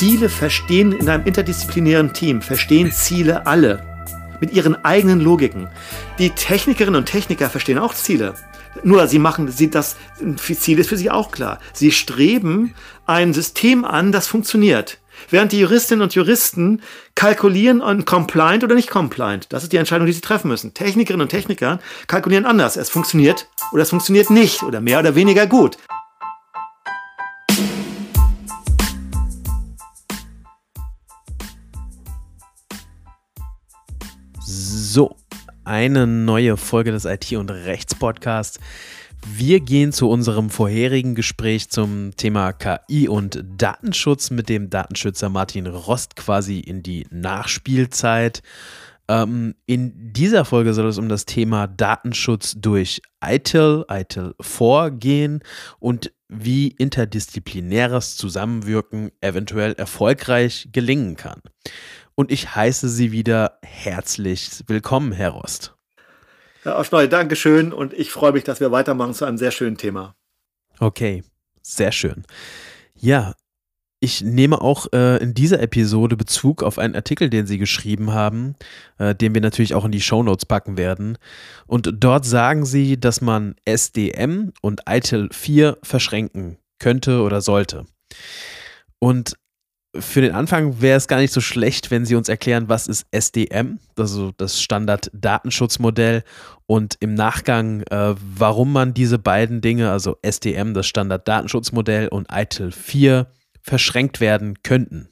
Ziele verstehen in einem interdisziplinären Team, verstehen Ziele alle mit ihren eigenen Logiken. Die Technikerinnen und Techniker verstehen auch Ziele. Nur sie machen, sie das Ziel ist für sie auch klar. Sie streben ein System an, das funktioniert. Während die Juristinnen und Juristen kalkulieren on compliant oder nicht compliant. Das ist die Entscheidung, die sie treffen müssen. Technikerinnen und Techniker kalkulieren anders. Es funktioniert oder es funktioniert nicht oder mehr oder weniger gut. So, eine neue Folge des IT- und Rechts-Podcasts. Wir gehen zu unserem vorherigen Gespräch zum Thema KI und Datenschutz mit dem Datenschützer Martin Rost quasi in die Nachspielzeit. Ähm, in dieser Folge soll es um das Thema Datenschutz durch ITIL, ITIL 4 gehen und wie interdisziplinäres Zusammenwirken eventuell erfolgreich gelingen kann und ich heiße Sie wieder herzlich willkommen, Herr Rost. Herr Oschneu, Dankeschön und ich freue mich, dass wir weitermachen zu einem sehr schönen Thema. Okay, sehr schön. Ja, ich nehme auch äh, in dieser Episode Bezug auf einen Artikel, den Sie geschrieben haben, äh, den wir natürlich auch in die Shownotes packen werden. Und dort sagen Sie, dass man SDM und ITIL 4 verschränken könnte oder sollte. Und für den Anfang wäre es gar nicht so schlecht, wenn Sie uns erklären, was ist SDM, also das Standard-Datenschutzmodell, und im Nachgang, äh, warum man diese beiden Dinge, also SDM, das Standard-Datenschutzmodell, und ITIL 4 verschränkt werden könnten.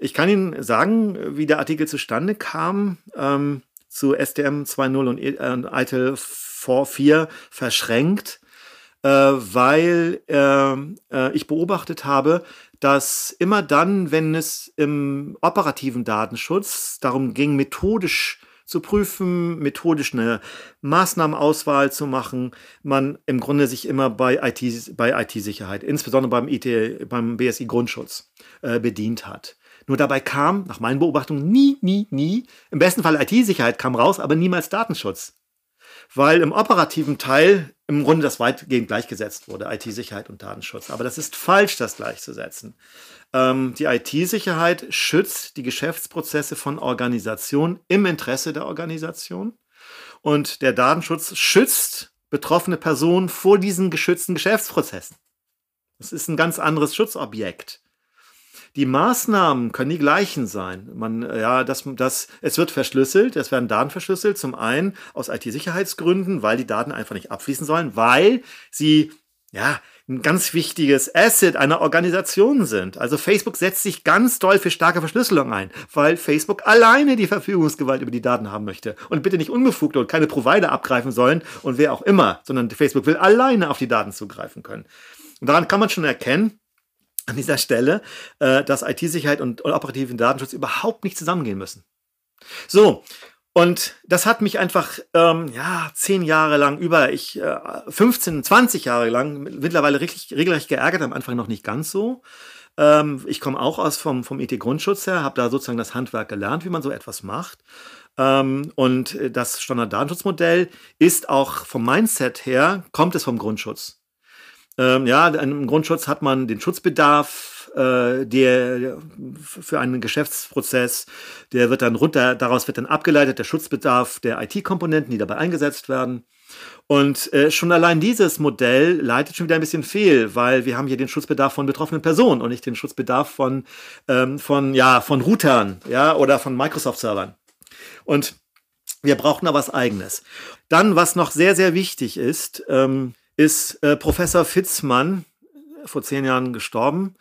Ich kann Ihnen sagen, wie der Artikel zustande kam ähm, zu SDM 2.0 und, äh, ITIL 4 verschränkt, äh, weil äh, äh, ich beobachtet habe, dass immer dann, wenn es im operativen Datenschutz darum ging, methodisch zu prüfen, methodisch eine Maßnahmenauswahl zu machen, man im Grunde sich immer bei IT, bei IT-Sicherheit, insbesondere beim, IT, beim BSI Grundschutz, äh, bedient hat. Nur dabei kam, nach meinen Beobachtungen, nie, nie, nie, im besten Fall IT-Sicherheit kam raus, aber niemals Datenschutz weil im operativen Teil im Grunde das weitgehend gleichgesetzt wurde, IT-Sicherheit und Datenschutz. Aber das ist falsch, das gleichzusetzen. Ähm, die IT-Sicherheit schützt die Geschäftsprozesse von Organisationen im Interesse der Organisation und der Datenschutz schützt betroffene Personen vor diesen geschützten Geschäftsprozessen. Das ist ein ganz anderes Schutzobjekt. Die Maßnahmen können die gleichen sein. Man, ja, das, das, es wird verschlüsselt, es werden Daten verschlüsselt. Zum einen aus IT-Sicherheitsgründen, weil die Daten einfach nicht abfließen sollen, weil sie, ja, ein ganz wichtiges Asset einer Organisation sind. Also Facebook setzt sich ganz doll für starke Verschlüsselung ein, weil Facebook alleine die Verfügungsgewalt über die Daten haben möchte und bitte nicht Unbefugte und keine Provider abgreifen sollen und wer auch immer, sondern Facebook will alleine auf die Daten zugreifen können. Und daran kann man schon erkennen, an dieser Stelle, äh, dass IT-Sicherheit und, operativen Datenschutz überhaupt nicht zusammengehen müssen. So, und das hat mich einfach, ähm, ja, zehn Jahre lang über, ich, äh, 15, 20 Jahre lang mittlerweile richtig, regelrecht geärgert, am Anfang noch nicht ganz so. Ähm, ich komme auch aus vom, vom IT-Grundschutz her, habe da sozusagen das Handwerk gelernt, wie man so etwas macht. Ähm, und das Standarddatenschutzmodell ist auch vom Mindset her, kommt es vom Grundschutz. Ähm, ja, im Grundschutz hat man den Schutzbedarf, äh, der für einen Geschäftsprozess, der wird dann runter, daraus wird dann abgeleitet der Schutzbedarf der IT-Komponenten, die dabei eingesetzt werden. Und äh, schon allein dieses Modell leitet schon wieder ein bisschen fehl, weil wir haben hier den Schutzbedarf von betroffenen Personen und nicht den Schutzbedarf von, ähm, von, ja, von Routern ja, oder von Microsoft-Servern. Und wir brauchen da was Eigenes. Dann, was noch sehr, sehr wichtig ist, ähm, ist äh, Professor Fitzmann, vor zehn Jahren gestorben,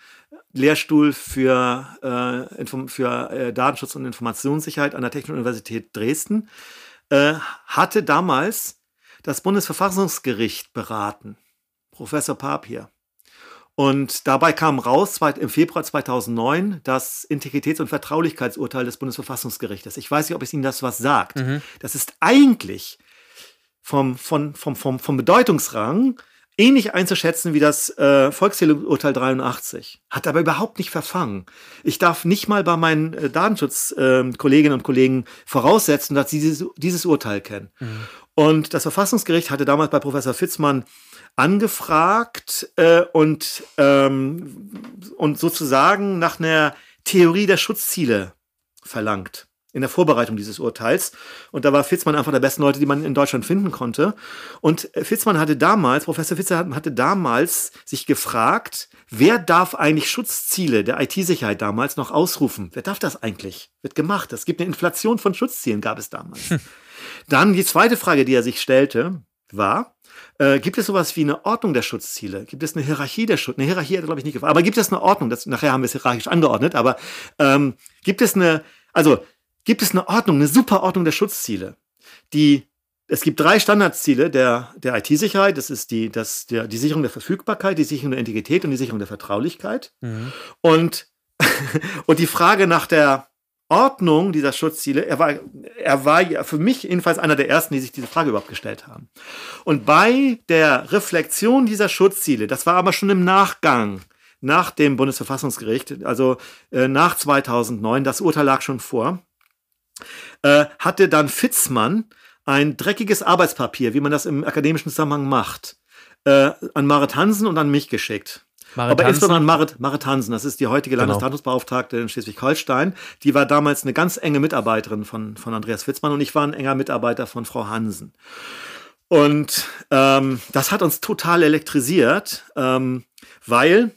Lehrstuhl für, äh, für äh, Datenschutz und Informationssicherheit an der Technischen Universität Dresden, äh, hatte damals das Bundesverfassungsgericht beraten. Professor Papier. Und dabei kam raus im Februar 2009 das Integritäts- und Vertraulichkeitsurteil des Bundesverfassungsgerichtes. Ich weiß nicht, ob es Ihnen das was sagt. Mhm. Das ist eigentlich vom, vom, vom, vom, vom Bedeutungsrang ähnlich einzuschätzen wie das äh, Volkszählungsurteil 83. Hat aber überhaupt nicht verfangen. Ich darf nicht mal bei meinen äh, Datenschutzkolleginnen äh, und Kollegen voraussetzen, dass sie dieses, dieses Urteil kennen. Mhm. Und das Verfassungsgericht hatte damals bei Professor Fitzmann angefragt äh, und, ähm, und sozusagen nach einer Theorie der Schutzziele verlangt in der Vorbereitung dieses Urteils. Und da war Fitzmann einfach der besten Leute, die man in Deutschland finden konnte. Und Fitzmann hatte damals, Professor Fitzmann hatte damals sich gefragt, wer darf eigentlich Schutzziele der IT-Sicherheit damals noch ausrufen? Wer darf das eigentlich? Wird gemacht. Es gibt eine Inflation von Schutzzielen, gab es damals. Hm. Dann die zweite Frage, die er sich stellte, war, äh, gibt es sowas wie eine Ordnung der Schutzziele? Gibt es eine Hierarchie der Schutz? Eine Hierarchie hat er, glaube ich, nicht gefragt. Aber gibt es eine Ordnung? Das, nachher haben wir es hierarchisch angeordnet. Aber ähm, gibt es eine, also gibt es eine Ordnung, eine Superordnung der Schutzziele, die es gibt drei Standardziele der, der IT-Sicherheit. Das ist die, das, der, die Sicherung der Verfügbarkeit, die Sicherung der Integrität und die Sicherung der Vertraulichkeit. Mhm. Und, und die Frage nach der Ordnung dieser Schutzziele, er war, er war für mich jedenfalls einer der ersten, die sich diese Frage überhaupt gestellt haben. Und bei der Reflexion dieser Schutzziele, das war aber schon im Nachgang, nach dem Bundesverfassungsgericht, also äh, nach 2009, das Urteil lag schon vor, äh, hatte dann Fitzmann ein dreckiges Arbeitspapier, wie man das im akademischen Zusammenhang macht, äh, an Marit Hansen und an mich geschickt. Marit Aber Hansen. insbesondere Marit, Marit Hansen, das ist die heutige genau. Landesdatensbeauftragte in Schleswig-Holstein. Die war damals eine ganz enge Mitarbeiterin von, von Andreas Fitzmann und ich war ein enger Mitarbeiter von Frau Hansen. Und ähm, das hat uns total elektrisiert, ähm, weil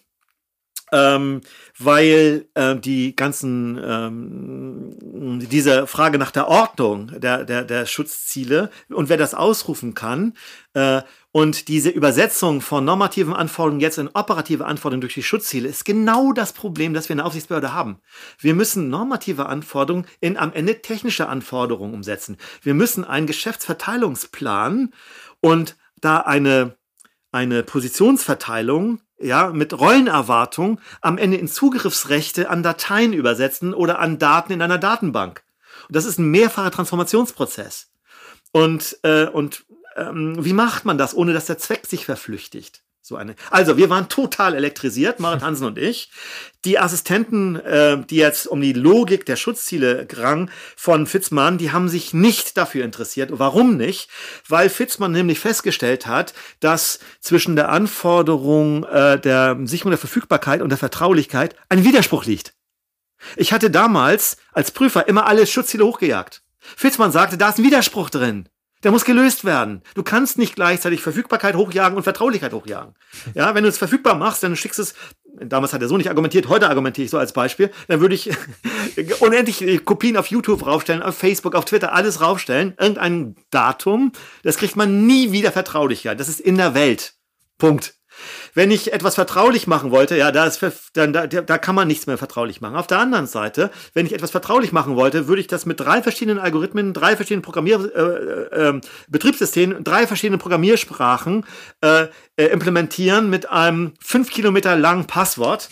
ähm, weil äh, die ganzen ähm, diese Frage nach der Ordnung der, der, der Schutzziele und wer das ausrufen kann äh, und diese Übersetzung von normativen Anforderungen jetzt in operative Anforderungen durch die Schutzziele ist genau das Problem, das wir in der Aufsichtsbehörde haben. Wir müssen normative Anforderungen in am Ende technische Anforderungen umsetzen. Wir müssen einen Geschäftsverteilungsplan und da eine eine Positionsverteilung ja, mit Rollenerwartung am Ende in Zugriffsrechte an Dateien übersetzen oder an Daten in einer Datenbank. Und das ist ein mehrfacher Transformationsprozess. Und, äh, und ähm, wie macht man das, ohne dass der Zweck sich verflüchtigt? So eine. Also, wir waren total elektrisiert, Marit Hansen und ich. Die Assistenten, äh, die jetzt um die Logik der Schutzziele rang von Fitzmann, die haben sich nicht dafür interessiert. Warum nicht? Weil Fitzmann nämlich festgestellt hat, dass zwischen der Anforderung äh, der Sicherung der Verfügbarkeit und der Vertraulichkeit ein Widerspruch liegt. Ich hatte damals als Prüfer immer alle Schutzziele hochgejagt. Fitzmann sagte, da ist ein Widerspruch drin. Der muss gelöst werden. Du kannst nicht gleichzeitig Verfügbarkeit hochjagen und Vertraulichkeit hochjagen. Ja, wenn du es verfügbar machst, dann schickst es, damals hat er so nicht argumentiert, heute argumentiere ich so als Beispiel, dann würde ich unendlich Kopien auf YouTube raufstellen, auf Facebook, auf Twitter, alles raufstellen, irgendein Datum, das kriegt man nie wieder Vertraulichkeit. Das ist in der Welt. Punkt. Wenn ich etwas vertraulich machen wollte, ja, da, ist, dann, da, da kann man nichts mehr vertraulich machen. Auf der anderen Seite, wenn ich etwas vertraulich machen wollte, würde ich das mit drei verschiedenen Algorithmen, drei verschiedenen Programmier, äh, äh, ähm, Betriebssystemen, drei verschiedenen Programmiersprachen äh, äh, implementieren mit einem fünf Kilometer langen Passwort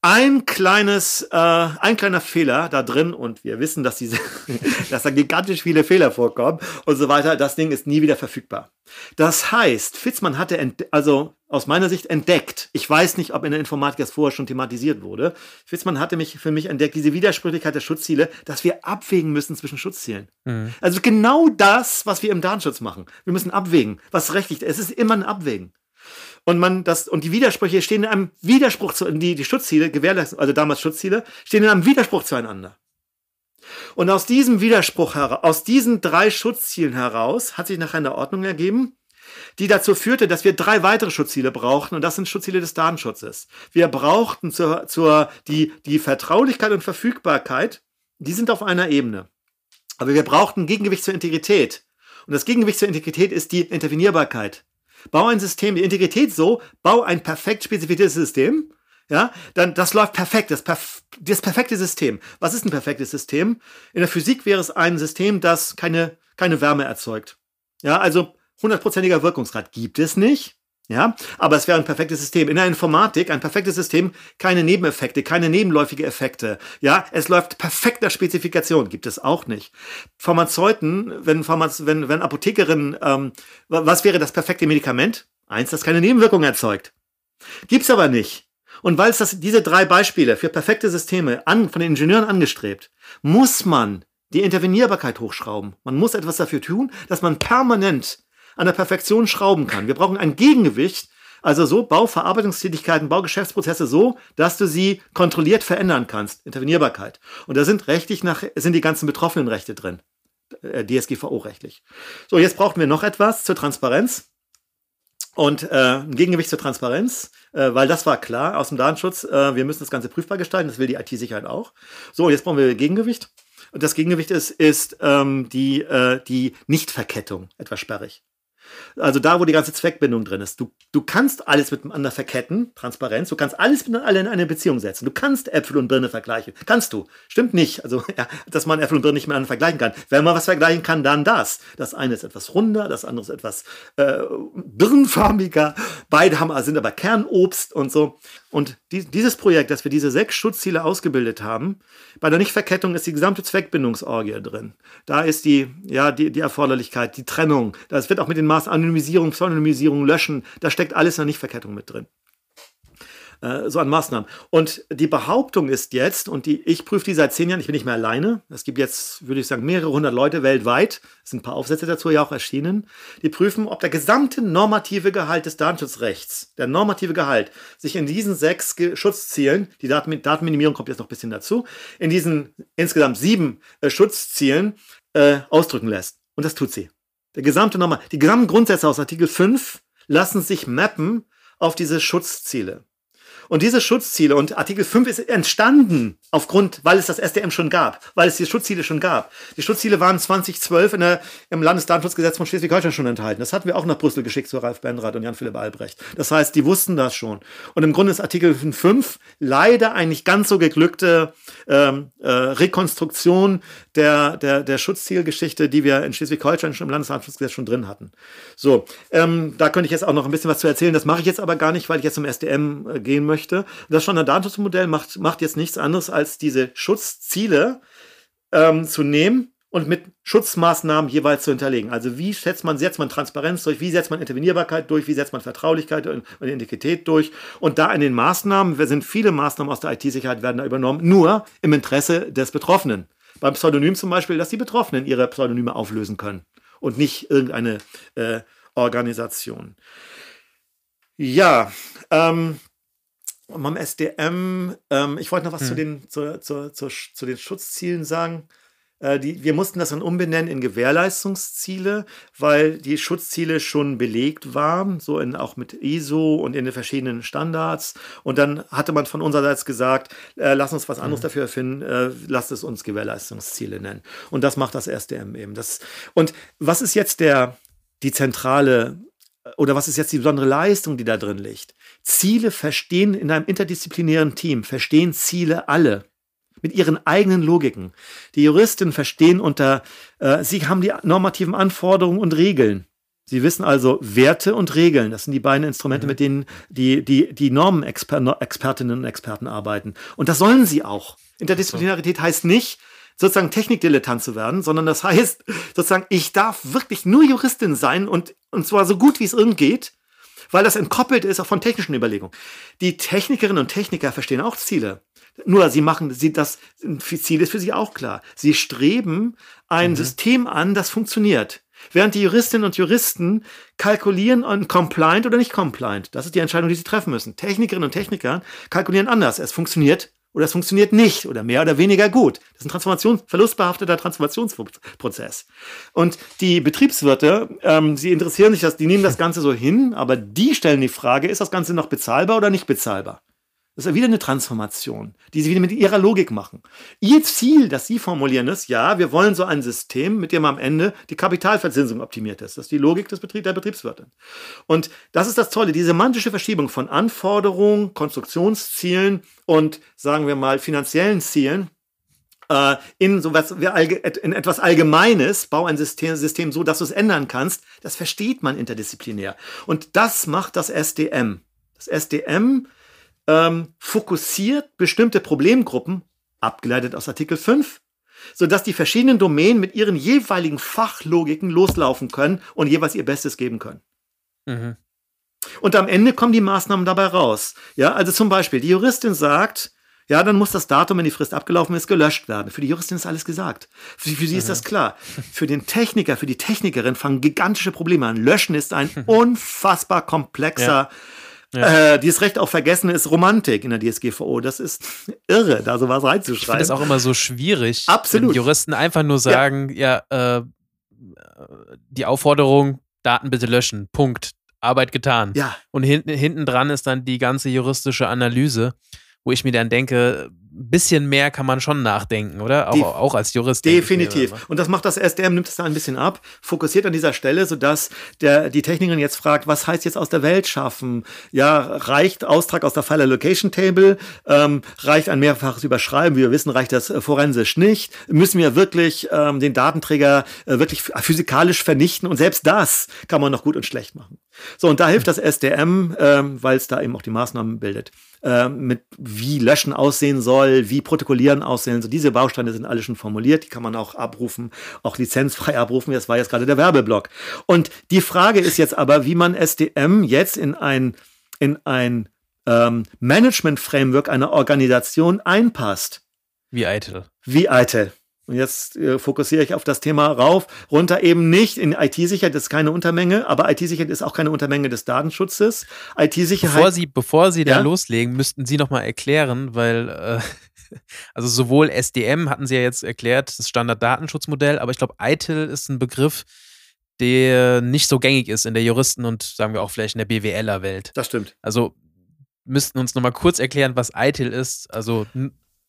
ein kleines, äh, ein kleiner Fehler da drin und wir wissen, dass diese, dass da gigantisch viele Fehler vorkommen und so weiter. Das Ding ist nie wieder verfügbar. Das heißt, Fitzmann hatte also aus meiner Sicht entdeckt. Ich weiß nicht, ob in der Informatik das vorher schon thematisiert wurde. Fitzmann hatte mich für mich entdeckt, diese Widersprüchlichkeit der Schutzziele, dass wir abwägen müssen zwischen Schutzzielen. Mhm. Also genau das, was wir im Datenschutz machen. Wir müssen abwägen, was rechtlich ist. Es ist immer ein Abwägen und man das und die Widersprüche stehen in einem Widerspruch zu die die Schutzziele gewährleisten also damals Schutzziele stehen in einem Widerspruch zueinander. Und aus diesem Widerspruch heraus, aus diesen drei Schutzzielen heraus hat sich nachher eine Ordnung ergeben, die dazu führte, dass wir drei weitere Schutzziele brauchten und das sind Schutzziele des Datenschutzes. Wir brauchten zur, zur die die Vertraulichkeit und Verfügbarkeit, die sind auf einer Ebene. Aber wir brauchten Gegengewicht zur Integrität. Und das Gegengewicht zur Integrität ist die Intervenierbarkeit. Bau ein System, die Integrität so, bau ein perfekt spezifiziertes System, ja, dann das läuft perfekt, das, perf das perfekte System. Was ist ein perfektes System? In der Physik wäre es ein System, das keine, keine Wärme erzeugt. Ja, also hundertprozentiger Wirkungsgrad gibt es nicht. Ja, aber es wäre ein perfektes System. In der Informatik ein perfektes System, keine Nebeneffekte, keine nebenläufige Effekte. Ja, es läuft perfekt nach Spezifikation, gibt es auch nicht. Pharmazeuten, wenn, Pharmaze wenn, wenn Apothekerinnen, ähm, was wäre das perfekte Medikament? Eins, das keine Nebenwirkung erzeugt. Gibt's aber nicht. Und weil es das, diese drei Beispiele für perfekte Systeme an, von den Ingenieuren angestrebt, muss man die Intervenierbarkeit hochschrauben. Man muss etwas dafür tun, dass man permanent an der Perfektion schrauben kann. Wir brauchen ein Gegengewicht, also so Bauverarbeitungstätigkeiten, Baugeschäftsprozesse so, dass du sie kontrolliert verändern kannst. Intervenierbarkeit. Und da sind rechtlich nach, sind die ganzen betroffenen Rechte drin. Äh, DSGVO-rechtlich. So, jetzt brauchen wir noch etwas zur Transparenz. Und äh, ein Gegengewicht zur Transparenz, äh, weil das war klar aus dem Datenschutz, äh, wir müssen das Ganze prüfbar gestalten, das will die IT-Sicherheit auch. So, jetzt brauchen wir Gegengewicht. Und das Gegengewicht ist, ist ähm, die, äh, die Nichtverkettung, etwas sperrig. Also da, wo die ganze Zweckbindung drin ist. Du, du kannst alles miteinander verketten, Transparenz. Du kannst alles miteinander in eine Beziehung setzen. Du kannst Äpfel und Birne vergleichen. Kannst du. Stimmt nicht. Also, ja, dass man Äpfel und Birne nicht miteinander vergleichen kann. Wenn man was vergleichen kann, dann das. Das eine ist etwas runder, das andere ist etwas äh, birnenfarbiger. Beide haben, sind aber Kernobst und so. Und die, dieses Projekt, dass wir diese sechs Schutzziele ausgebildet haben, bei der Nichtverkettung ist die gesamte Zweckbindungsorgie drin. Da ist die, ja, die, die Erforderlichkeit, die Trennung. Das wird auch mit den Maß Anonymisierung, Pseudonymisierung, Löschen, da steckt alles in der Nichtverkettung mit drin. Äh, so an Maßnahmen. Und die Behauptung ist jetzt, und die, ich prüfe die seit zehn Jahren, ich bin nicht mehr alleine. Es gibt jetzt, würde ich sagen, mehrere hundert Leute weltweit. Es sind ein paar Aufsätze dazu ja auch erschienen. Die prüfen, ob der gesamte normative Gehalt des Datenschutzrechts, der normative Gehalt, sich in diesen sechs Schutzzielen, die Daten, Datenminimierung kommt jetzt noch ein bisschen dazu, in diesen insgesamt sieben äh, Schutzzielen äh, ausdrücken lässt. Und das tut sie. Der gesamte Normal, die gesamten Grundsätze aus Artikel 5 lassen sich mappen auf diese Schutzziele. Und diese Schutzziele und Artikel 5 ist entstanden aufgrund, weil es das SDM schon gab, weil es die Schutzziele schon gab. Die Schutzziele waren 2012 in der, im Landesdatenschutzgesetz von Schleswig-Holstein schon enthalten. Das hatten wir auch nach Brüssel geschickt zu Ralf Benrath und Jan-Philipp Albrecht. Das heißt, die wussten das schon. Und im Grunde ist Artikel 5 leider ein nicht ganz so geglückte ähm, äh, Rekonstruktion der, der, der Schutzzielgeschichte, die wir in Schleswig-Holstein schon im Landesdatenschutzgesetz schon drin hatten. So, ähm, da könnte ich jetzt auch noch ein bisschen was zu erzählen. Das mache ich jetzt aber gar nicht, weil ich jetzt zum SDM äh, gehen möchte möchte. Das Standarddatenschutzmodell macht, macht jetzt nichts anderes, als diese Schutzziele ähm, zu nehmen und mit Schutzmaßnahmen jeweils zu hinterlegen. Also wie setzt man, setzt man Transparenz durch, wie setzt man Intervenierbarkeit durch, wie setzt man Vertraulichkeit und, und Integrität durch. Und da in den Maßnahmen, wir sind viele Maßnahmen aus der IT-Sicherheit werden da übernommen, nur im Interesse des Betroffenen. Beim Pseudonym zum Beispiel, dass die Betroffenen ihre Pseudonyme auflösen können und nicht irgendeine äh, Organisation. Ja, ähm, beim SDM, ähm, ich wollte noch was hm. zu, den, zu, zu, zu, zu den Schutzzielen sagen. Äh, die, wir mussten das dann umbenennen in Gewährleistungsziele, weil die Schutzziele schon belegt waren, so in, auch mit ISO und in den verschiedenen Standards. Und dann hatte man von unsererseits gesagt, äh, lass uns was anderes hm. dafür erfinden, äh, lasst es uns Gewährleistungsziele nennen. Und das macht das SDM eben. Das, und was ist jetzt der, die zentrale oder was ist jetzt die besondere Leistung, die da drin liegt? Ziele verstehen in einem interdisziplinären Team, verstehen Ziele alle mit ihren eigenen Logiken. Die Juristen verstehen unter, äh, sie haben die normativen Anforderungen und Regeln. Sie wissen also Werte und Regeln. Das sind die beiden Instrumente, mhm. mit denen die, die, die Normenexpertinnen und Experten arbeiten. Und das sollen sie auch. Interdisziplinarität heißt nicht, sozusagen Technikdilettant zu werden, sondern das heißt sozusagen, ich darf wirklich nur Juristin sein und, und zwar so gut wie es irgend geht, weil das entkoppelt ist auch von technischen Überlegungen. Die Technikerinnen und Techniker verstehen auch Ziele. Nur sie machen, sie, das Ziel ist für sie auch klar. Sie streben ein mhm. System an, das funktioniert. Während die Juristinnen und Juristen kalkulieren on compliant oder nicht compliant. Das ist die Entscheidung, die sie treffen müssen. Technikerinnen und Techniker kalkulieren anders. Es funktioniert oder es funktioniert nicht oder mehr oder weniger gut. Das ist ein Transformation, verlustbehafteter Transformationsprozess. Und die Betriebswirte, ähm, sie interessieren sich das, die nehmen das Ganze so hin, aber die stellen die Frage, ist das Ganze noch bezahlbar oder nicht bezahlbar? Das ist wieder eine Transformation, die sie wieder mit ihrer Logik machen. Ihr Ziel, das sie formulieren, ist, ja, wir wollen so ein System, mit dem am Ende die Kapitalverzinsung optimiert ist. Das ist die Logik des Betrieb, der Betriebswirte. Und das ist das Tolle, die semantische Verschiebung von Anforderungen, Konstruktionszielen und, sagen wir mal, finanziellen Zielen äh, in, so was, in etwas Allgemeines, bau ein System, System so, dass du es ändern kannst, das versteht man interdisziplinär. Und das macht das SDM. Das SDM ähm, fokussiert bestimmte Problemgruppen, abgeleitet aus Artikel 5, sodass die verschiedenen Domänen mit ihren jeweiligen Fachlogiken loslaufen können und jeweils ihr Bestes geben können. Mhm. Und am Ende kommen die Maßnahmen dabei raus. Ja, also zum Beispiel, die Juristin sagt, ja, dann muss das Datum, wenn die Frist abgelaufen ist, gelöscht werden. Für die Juristin ist alles gesagt. Für, für sie ist das klar. Für den Techniker, für die Technikerin fangen gigantische Probleme an. Löschen ist ein unfassbar komplexer, ja. Ja. Äh, dieses Recht auf Vergessen ist Romantik in der DSGVO. Das ist irre, da sowas reinzuschreiben. Ich finde es auch immer so schwierig, Absolut. wenn Juristen einfach nur sagen, ja, ja äh, die Aufforderung, Daten bitte löschen. Punkt. Arbeit getan. Ja. Und hinten, hinten dran ist dann die ganze juristische Analyse, wo ich mir dann denke, bisschen mehr kann man schon nachdenken, oder? Auch, De auch als Jurist. Definitiv. Und das macht das SDM, nimmt es da ein bisschen ab, fokussiert an dieser Stelle, sodass der, die Technikerin jetzt fragt, was heißt jetzt aus der Welt schaffen? Ja, reicht Austrag aus der File Allocation Table? Ähm, reicht ein mehrfaches Überschreiben? Wie wir wissen, reicht das äh, forensisch nicht. Müssen wir wirklich ähm, den Datenträger äh, wirklich physikalisch vernichten? Und selbst das kann man noch gut und schlecht machen. So, und da hilft das SDM, ähm, weil es da eben auch die Maßnahmen bildet. Äh, mit wie Löschen aussehen soll, wie Protokollieren aussehen. So diese Bausteine sind alle schon formuliert, die kann man auch abrufen, auch lizenzfrei abrufen. Das war jetzt gerade der Werbeblock. Und die Frage ist jetzt aber, wie man SDM jetzt in ein, in ein ähm, Management-Framework einer Organisation einpasst. Wie eitel. Wie eitel. Und jetzt äh, fokussiere ich auf das Thema rauf, runter eben nicht. In IT-Sicherheit ist keine Untermenge, aber IT-Sicherheit ist auch keine Untermenge des Datenschutzes. IT-Sicherheit. Bevor Sie, bevor Sie ja? da loslegen, müssten Sie noch mal erklären, weil äh, also sowohl SDM hatten Sie ja jetzt erklärt, das Standarddatenschutzmodell, aber ich glaube, ITIL ist ein Begriff, der nicht so gängig ist in der Juristen- und sagen wir auch vielleicht in der BWLer-Welt. Das stimmt. Also müssten uns noch mal kurz erklären, was ITIL ist. Also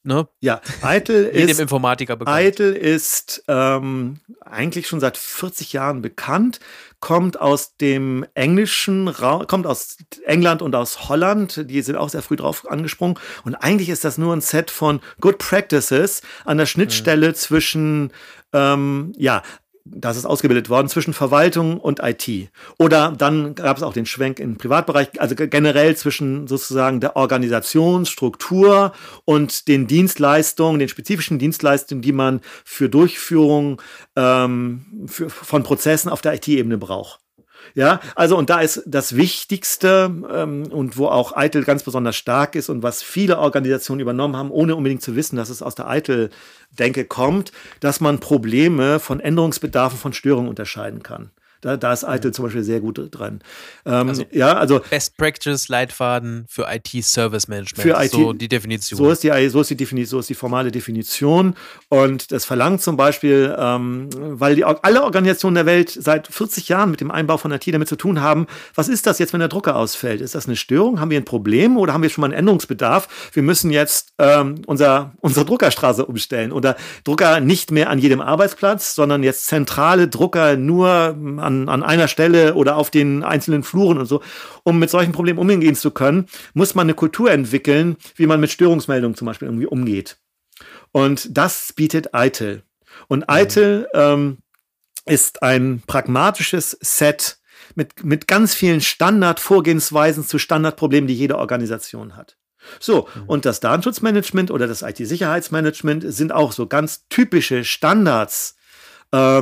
Ne? Ja, Eitel ist, Informatiker bekannt. Eitel ist ähm, eigentlich schon seit 40 Jahren bekannt, kommt aus dem englischen Raum, kommt aus England und aus Holland. Die sind auch sehr früh drauf angesprungen. Und eigentlich ist das nur ein Set von Good Practices an der Schnittstelle mhm. zwischen ähm, ja, das ist ausgebildet worden zwischen Verwaltung und IT. Oder dann gab es auch den Schwenk im Privatbereich, also generell zwischen sozusagen der Organisationsstruktur und den Dienstleistungen, den spezifischen Dienstleistungen, die man für Durchführung ähm, für, von Prozessen auf der IT-Ebene braucht. Ja, also und da ist das Wichtigste ähm, und wo auch Eitel ganz besonders stark ist und was viele Organisationen übernommen haben, ohne unbedingt zu wissen, dass es aus der Eitel-Denke kommt, dass man Probleme von Änderungsbedarfen von Störungen unterscheiden kann. Da, da ist ITIL zum Beispiel sehr gut dran. Ähm, also ja, also Best Practice Leitfaden für IT Service Management. Für IT, so die Definition. So ist die, so ist die Definition, so ist die formale Definition. Und das verlangt zum Beispiel, ähm, weil die, alle Organisationen der Welt seit 40 Jahren mit dem Einbau von IT damit zu tun haben, was ist das jetzt, wenn der Drucker ausfällt? Ist das eine Störung? Haben wir ein Problem oder haben wir schon mal einen Änderungsbedarf? Wir müssen jetzt ähm, unser, unsere Druckerstraße umstellen oder Drucker nicht mehr an jedem Arbeitsplatz, sondern jetzt zentrale Drucker nur an, an einer Stelle oder auf den einzelnen Fluren und so. Um mit solchen Problemen umgehen zu können, muss man eine Kultur entwickeln, wie man mit Störungsmeldungen zum Beispiel irgendwie umgeht. Und das bietet ITIL. Und mhm. ITIL ähm, ist ein pragmatisches Set mit, mit ganz vielen Standardvorgehensweisen zu Standardproblemen, die jede Organisation hat. So, mhm. und das Datenschutzmanagement oder das IT-Sicherheitsmanagement sind auch so ganz typische Standards,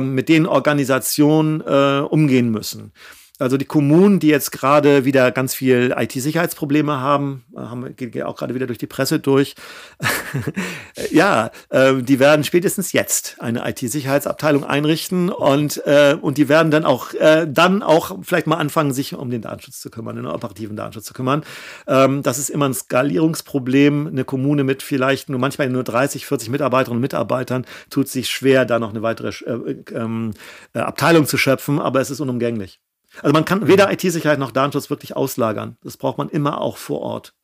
mit denen Organisationen äh, umgehen müssen. Also die Kommunen, die jetzt gerade wieder ganz viel IT-Sicherheitsprobleme haben, äh, haben geht auch gerade wieder durch die Presse durch. ja, äh, die werden spätestens jetzt eine IT-Sicherheitsabteilung einrichten und äh, und die werden dann auch äh, dann auch vielleicht mal anfangen, sich um den Datenschutz zu kümmern, den operativen Datenschutz zu kümmern. Ähm, das ist immer ein Skalierungsproblem. Eine Kommune mit vielleicht nur manchmal nur 30, 40 Mitarbeiterinnen und Mitarbeitern tut sich schwer, da noch eine weitere äh, ähm, äh, Abteilung zu schöpfen, aber es ist unumgänglich. Also man kann weder mhm. IT-Sicherheit noch Datenschutz wirklich auslagern. Das braucht man immer auch vor Ort.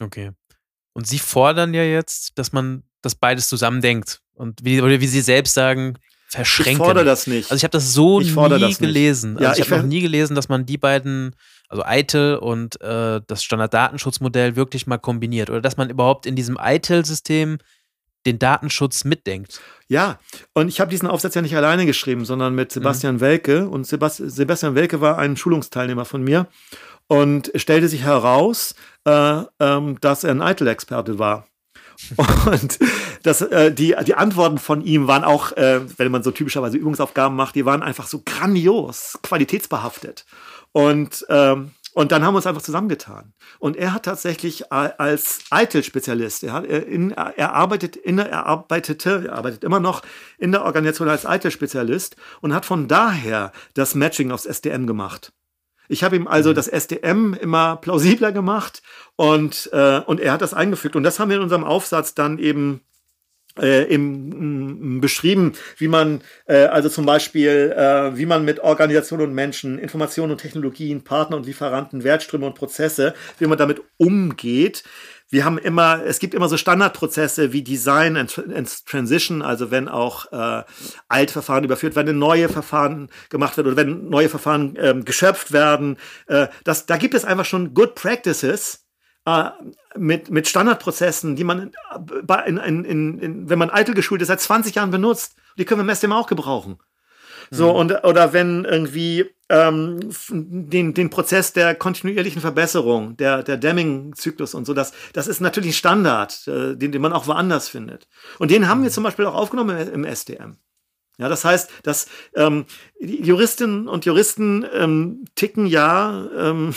Okay. Und Sie fordern ja jetzt, dass man das beides zusammendenkt. Und wie, oder wie Sie selbst sagen, verschränken. Ich fordere das nicht. Also ich habe das so nie das gelesen. Also ja, ich, ich habe noch nie gelesen, dass man die beiden, also ITIL und äh, das Standarddatenschutzmodell wirklich mal kombiniert. Oder dass man überhaupt in diesem ITIL-System den Datenschutz mitdenkt. Ja, und ich habe diesen Aufsatz ja nicht alleine geschrieben, sondern mit Sebastian mhm. Welke. Und Sebast Sebastian Welke war ein Schulungsteilnehmer von mir und stellte sich heraus, äh, ähm, dass er ein ITIL-Experte war. Und das, äh, die, die Antworten von ihm waren auch, äh, wenn man so typischerweise Übungsaufgaben macht, die waren einfach so grandios, qualitätsbehaftet. Und ähm, Und dann haben wir uns einfach zusammengetan. Und er hat tatsächlich als ITIL-Spezialist, er, er, er, arbeitet in, er arbeitete, er arbeitet immer noch in der Organisation als ITIL-Spezialist und hat von daher das Matching aufs SDM gemacht. Ich habe ihm also mhm. das SDM immer plausibler gemacht und, äh, und er hat das eingefügt. Und das haben wir in unserem Aufsatz dann eben äh, im, beschrieben, wie man äh, also zum Beispiel, äh, wie man mit Organisationen und Menschen, Informationen und Technologien, Partner und Lieferanten, Wertströme und Prozesse, wie man damit umgeht. Wir haben immer, es gibt immer so Standardprozesse wie Design and, and Transition, also wenn auch äh, Altverfahren überführt werden, neue Verfahren gemacht werden oder wenn neue Verfahren ähm, geschöpft werden. Äh, das, da gibt es einfach schon Good Practices, äh, mit, mit Standardprozessen, die man in, in, in, in, wenn man eitel geschult ist, seit 20 Jahren benutzt. Die können wir im SDM auch gebrauchen. So, mhm. und, oder wenn irgendwie ähm, den, den Prozess der kontinuierlichen Verbesserung, der, der Deming-Zyklus und so, das, das ist natürlich ein Standard, äh, den, den man auch woanders findet. Und den haben wir mhm. zum Beispiel auch aufgenommen im, im SDM. Ja, das heißt, dass ähm, Juristinnen und Juristen ähm, ticken ja ähm,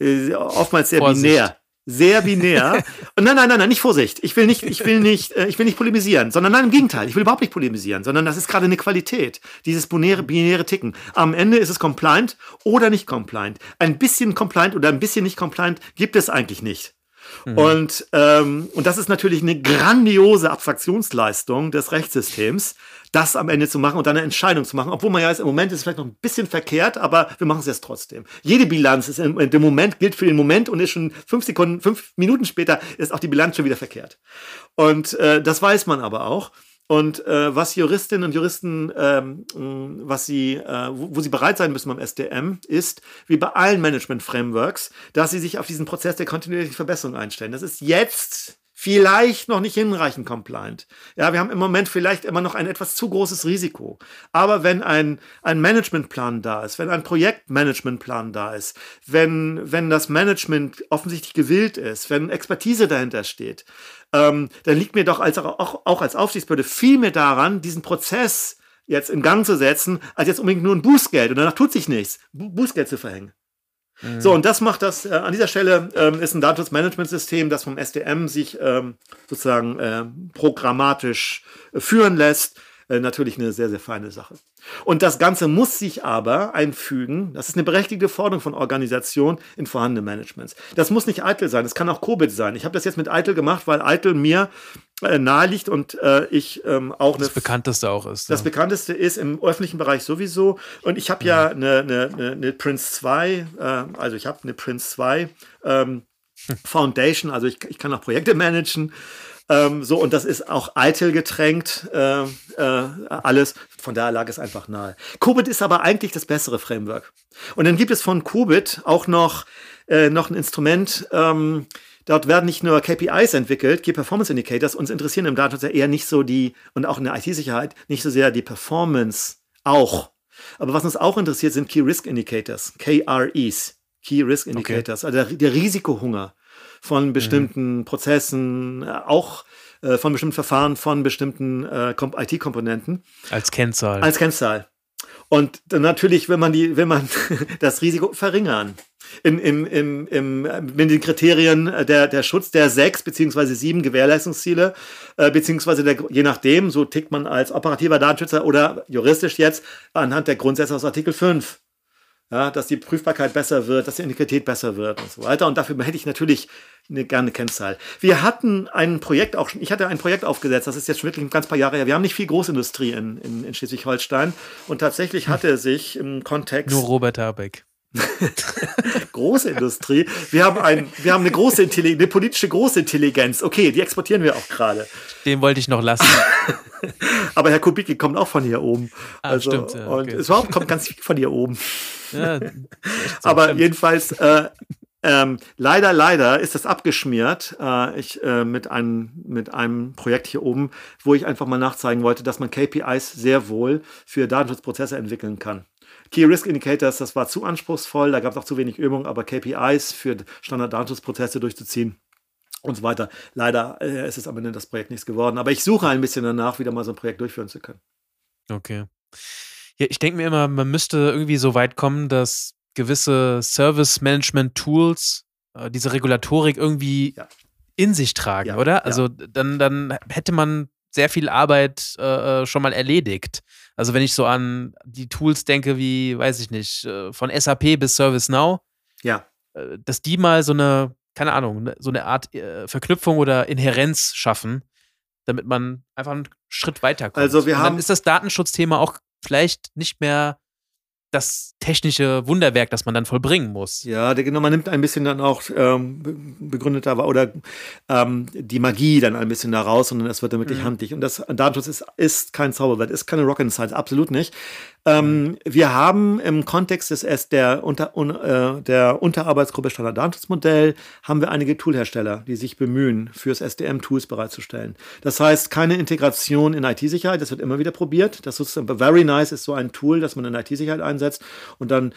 oftmals sehr Vorsicht. binär sehr binär. Und nein, nein, nein, nein, nicht Vorsicht. Ich will nicht, ich will nicht, äh, ich will nicht polemisieren, sondern nein, im Gegenteil. Ich will überhaupt nicht polemisieren, sondern das ist gerade eine Qualität. Dieses binäre, binäre Ticken. Am Ende ist es compliant oder nicht compliant. Ein bisschen compliant oder ein bisschen nicht compliant gibt es eigentlich nicht. Mhm. Und, ähm, und das ist natürlich eine grandiose Abstraktionsleistung des Rechtssystems, das am Ende zu machen und dann eine Entscheidung zu machen. Obwohl man ja jetzt im Moment ist vielleicht noch ein bisschen verkehrt, aber wir machen es jetzt trotzdem. Jede Bilanz ist im, im Moment, gilt für den Moment und ist schon fünf Sekunden, fünf Minuten später ist auch die Bilanz schon wieder verkehrt. Und äh, das weiß man aber auch. Und äh, was Juristinnen und Juristen, ähm, was sie, äh, wo, wo, sie bereit sein müssen beim SDM, ist, wie bei allen Management-Frameworks, dass sie sich auf diesen Prozess der kontinuierlichen Verbesserung einstellen. Das ist jetzt vielleicht noch nicht hinreichend compliant. Ja, wir haben im Moment vielleicht immer noch ein etwas zu großes Risiko. Aber wenn ein, ein Managementplan da ist, wenn ein Projektmanagementplan da ist, wenn, wenn das Management offensichtlich gewillt ist, wenn Expertise dahinter steht, ähm, dann liegt mir doch als, auch, auch als Aufsichtsbehörde viel mehr daran, diesen Prozess jetzt in Gang zu setzen, als jetzt unbedingt nur ein Bußgeld. Und danach tut sich nichts, Bußgeld zu verhängen. Mhm. So, und das macht das, äh, an dieser Stelle ähm, ist ein Datensmanagementsystem, das vom SDM sich ähm, sozusagen äh, programmatisch äh, führen lässt. Äh, natürlich eine sehr, sehr feine Sache. Und das Ganze muss sich aber einfügen, das ist eine berechtigte Forderung von Organisationen in vorhandene Managements. Das muss nicht Eitel sein, das kann auch Cobit sein. Ich habe das jetzt mit Eitel gemacht, weil Eitel mir äh, nahe liegt und äh, ich ähm, auch das bekannteste auch ist. Das ja. bekannteste ist im öffentlichen Bereich sowieso. Und ich habe ja eine, eine, eine, eine Prince 2, äh, also ich habe eine Prince 2 ähm, hm. Foundation, also ich, ich kann auch Projekte managen. Ähm, so, und das ist auch Eitel getränkt, äh, äh, alles. Von daher lag es einfach nahe. Qubit ist aber eigentlich das bessere Framework. Und dann gibt es von Qubit auch noch, äh, noch ein Instrument, ähm, Dort werden nicht nur KPIs entwickelt, Key Performance Indicators. Uns interessieren im Datenschutz ja eher nicht so die, und auch in der IT-Sicherheit, nicht so sehr die Performance auch. Aber was uns auch interessiert, sind Key Risk Indicators, KREs, Key Risk Indicators, okay. also der, der Risikohunger von bestimmten mhm. Prozessen, äh, auch äh, von bestimmten Verfahren, von bestimmten äh, IT-Komponenten. Als Kennzahl. Als Kennzahl. Und dann natürlich will man die, will man das Risiko verringern. In, im, im, im, mit den Kriterien der, der Schutz der sechs beziehungsweise sieben Gewährleistungsziele, äh, beziehungsweise der, je nachdem, so tickt man als operativer Datenschützer oder juristisch jetzt anhand der Grundsätze aus Artikel 5 ja, dass die Prüfbarkeit besser wird, dass die Integrität besser wird und so weiter. Und dafür hätte ich natürlich eine gerne Kennzahl. Wir hatten ein Projekt auch schon, ich hatte ein Projekt aufgesetzt, das ist jetzt schon wirklich ein ganz paar Jahre her. Wir haben nicht viel Großindustrie in, in, in Schleswig-Holstein und tatsächlich hatte sich im Kontext. Nur Robert Habeck. große Industrie. Wir haben, ein, wir haben eine große Intelligenz, eine politische große Intelligenz. Okay, die exportieren wir auch gerade. Den wollte ich noch lassen. Aber Herr Kubicki kommt auch von hier oben. Ah, also, stimmt, ja, okay. Und es überhaupt kommt ganz viel von hier oben. Ja, Aber stimmt. jedenfalls, äh, ähm, leider, leider ist das abgeschmiert äh, ich, äh, mit, einem, mit einem Projekt hier oben, wo ich einfach mal nachzeigen wollte, dass man KPIs sehr wohl für Datenschutzprozesse entwickeln kann. Key Risk Indicators, das war zu anspruchsvoll, da gab es auch zu wenig Übung, aber KPIs für Standard-Datenschutzprozesse durchzuziehen und so weiter. Leider äh, ist es am Ende das Projekt nichts geworden, aber ich suche ein bisschen danach, wieder mal so ein Projekt durchführen zu können. Okay. Ja, ich denke mir immer, man müsste irgendwie so weit kommen, dass gewisse Service-Management-Tools äh, diese Regulatorik irgendwie ja. in sich tragen, ja, oder? Also dann, dann hätte man sehr viel Arbeit äh, äh, schon mal erledigt. Also wenn ich so an die Tools denke, wie, weiß ich nicht, äh, von SAP bis ServiceNow, ja. Äh, dass die mal so eine, keine Ahnung, ne, so eine Art Verknüpfung oder Inherenz schaffen, damit man einfach einen Schritt weiterkommt. Also wir Und haben dann ist das Datenschutzthema auch vielleicht nicht mehr das technische Wunderwerk, das man dann vollbringen muss. Ja, genau, man nimmt ein bisschen dann auch ähm, begründeter oder ähm, die Magie dann ein bisschen da raus und es wird dann wirklich mhm. handlich. Und das Datenschutz ist, ist kein Zauberwert, ist keine Rocket Science, absolut nicht. Ähm, wir haben im Kontext des der, Unter, un, äh, der Unterarbeitsgruppe Standard Datenschutzmodell haben wir einige Toolhersteller, die sich bemühen, fürs SDM Tools bereitzustellen. Das heißt, keine Integration in IT-Sicherheit, das wird immer wieder probiert. Das ist Very Nice ist so ein Tool, das man in IT-Sicherheit einsetzt und dann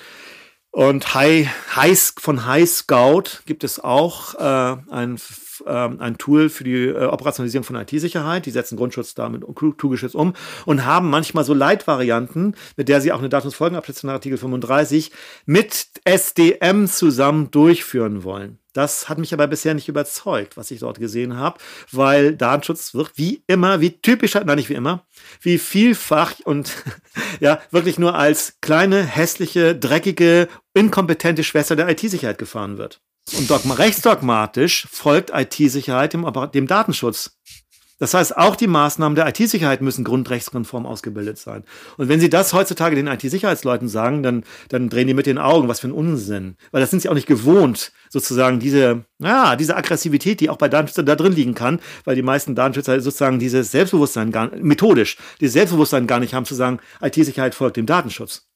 und High, High, von High Scout gibt es auch äh, ein ähm, ein Tool für die äh, Operationalisierung von IT-Sicherheit. Die setzen Grundschutz damit toolgeschützt um und haben manchmal so Leitvarianten, mit der sie auch eine Datumsfolgenabschätzung nach Artikel 35 mit SDM zusammen durchführen wollen. Das hat mich aber bisher nicht überzeugt, was ich dort gesehen habe, weil Datenschutz wird wie immer, wie typischer, nein, nicht wie immer, wie vielfach und ja, wirklich nur als kleine, hässliche, dreckige, inkompetente Schwester der IT-Sicherheit gefahren wird. Und dogma rechtsdogmatisch folgt IT-Sicherheit dem, dem Datenschutz. Das heißt, auch die Maßnahmen der IT-Sicherheit müssen grundrechtskonform ausgebildet sein. Und wenn Sie das heutzutage den IT-Sicherheitsleuten sagen, dann, dann drehen die mit den Augen, was für ein Unsinn. Weil das sind sie auch nicht gewohnt, sozusagen diese, ja, diese Aggressivität, die auch bei Datenschützern da drin liegen kann, weil die meisten Datenschützer sozusagen dieses Selbstbewusstsein gar, methodisch, dieses Selbstbewusstsein gar nicht haben, zu sagen, IT-Sicherheit folgt dem Datenschutz.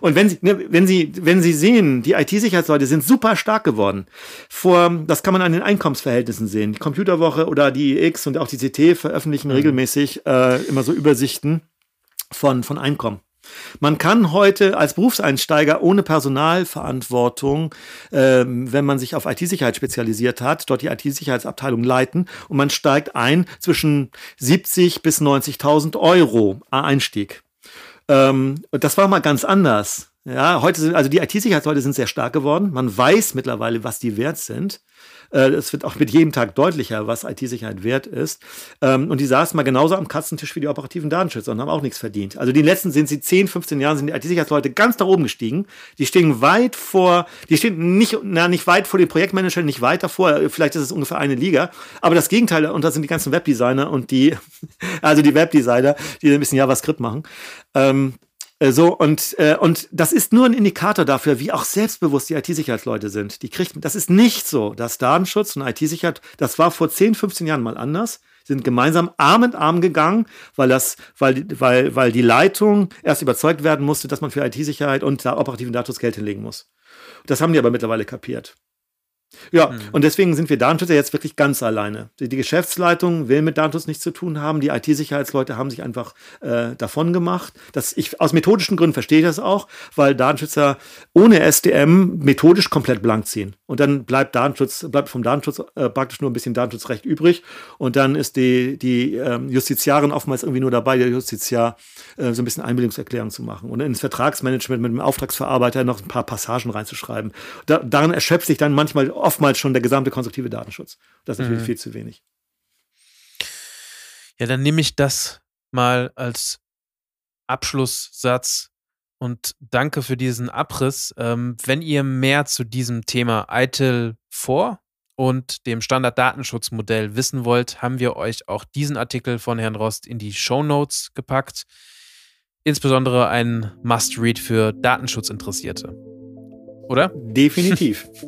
Und wenn Sie, ne, wenn Sie, wenn Sie sehen, die IT-Sicherheitsleute sind super stark geworden. Vor, das kann man an den Einkommensverhältnissen sehen. Die Computerwoche oder die EX und auch die CT veröffentlichen mhm. regelmäßig äh, immer so Übersichten von, von Einkommen. Man kann heute als Berufseinsteiger ohne Personalverantwortung, äh, wenn man sich auf IT-Sicherheit spezialisiert hat, dort die IT-Sicherheitsabteilung leiten und man steigt ein zwischen 70 bis 90.000 Euro Einstieg. Ähm, das war mal ganz anders. Ja, heute sind, also die IT-Sicherheitsleute sind sehr stark geworden. Man weiß mittlerweile, was die wert sind. Äh, es wird auch mit jedem Tag deutlicher, was IT-Sicherheit wert ist. Ähm, und die saßen mal genauso am Katzentisch wie die operativen Datenschützer und haben auch nichts verdient. Also die letzten sind sie 10, 15 Jahren sind die IT-Sicherheitsleute ganz nach oben gestiegen. Die stehen weit vor, die stehen nicht, na, nicht weit vor den Projektmanagern, nicht weit davor. Vielleicht ist es ungefähr eine Liga. Aber das Gegenteil, und da sind die ganzen Webdesigner und die, also die Webdesigner, die ein bisschen JavaScript machen. Ähm, äh, so, und, äh, und das ist nur ein Indikator dafür, wie auch selbstbewusst die IT-Sicherheitsleute sind. Die kriegt, das ist nicht so, dass Datenschutz und IT-Sicherheit, das war vor 10, 15 Jahren mal anders, sind gemeinsam Arm in Arm gegangen, weil das, weil, weil, weil die Leitung erst überzeugt werden musste, dass man für IT-Sicherheit und operativen Datenschutz Geld hinlegen muss. Das haben die aber mittlerweile kapiert. Ja, mhm. und deswegen sind wir Datenschützer jetzt wirklich ganz alleine. Die, die, Geschäftsleitung will mit Datenschutz nichts zu tun haben. Die IT-Sicherheitsleute haben sich einfach äh, davon gemacht. Das, ich, aus methodischen Gründen verstehe ich das auch, weil Datenschützer ohne SDM methodisch komplett blank ziehen. Und dann bleibt Datenschutz, bleibt vom Datenschutz äh, praktisch nur ein bisschen Datenschutzrecht übrig. Und dann ist die, die ähm, Justiziarin oftmals irgendwie nur dabei, der Justiziar äh, so ein bisschen Einbildungserklärung zu machen. Und ins Vertragsmanagement mit dem Auftragsverarbeiter noch ein paar Passagen reinzuschreiben. Da, daran erschöpft sich dann manchmal oftmals schon der gesamte konstruktive Datenschutz. Das ist natürlich mhm. viel zu wenig. Ja, dann nehme ich das mal als Abschlusssatz und danke für diesen Abriss. Ähm, wenn ihr mehr zu diesem Thema ITIL vor und dem Standarddatenschutzmodell wissen wollt, haben wir euch auch diesen Artikel von Herrn Rost in die Show Notes gepackt. Insbesondere ein Must-Read für Datenschutzinteressierte. Oder? Definitiv.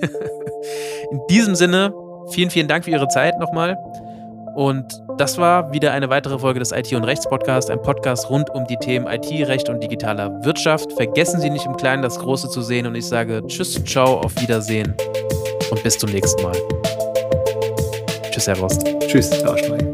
In diesem Sinne, vielen, vielen Dank für Ihre Zeit nochmal. Und das war wieder eine weitere Folge des IT- und Rechts-Podcasts, ein Podcast rund um die Themen IT, Recht und digitaler Wirtschaft. Vergessen Sie nicht im Kleinen das Große zu sehen und ich sage Tschüss, ciao, auf Wiedersehen und bis zum nächsten Mal. Tschüss, Herr Rost. Tschüss, Herr Aschmeier.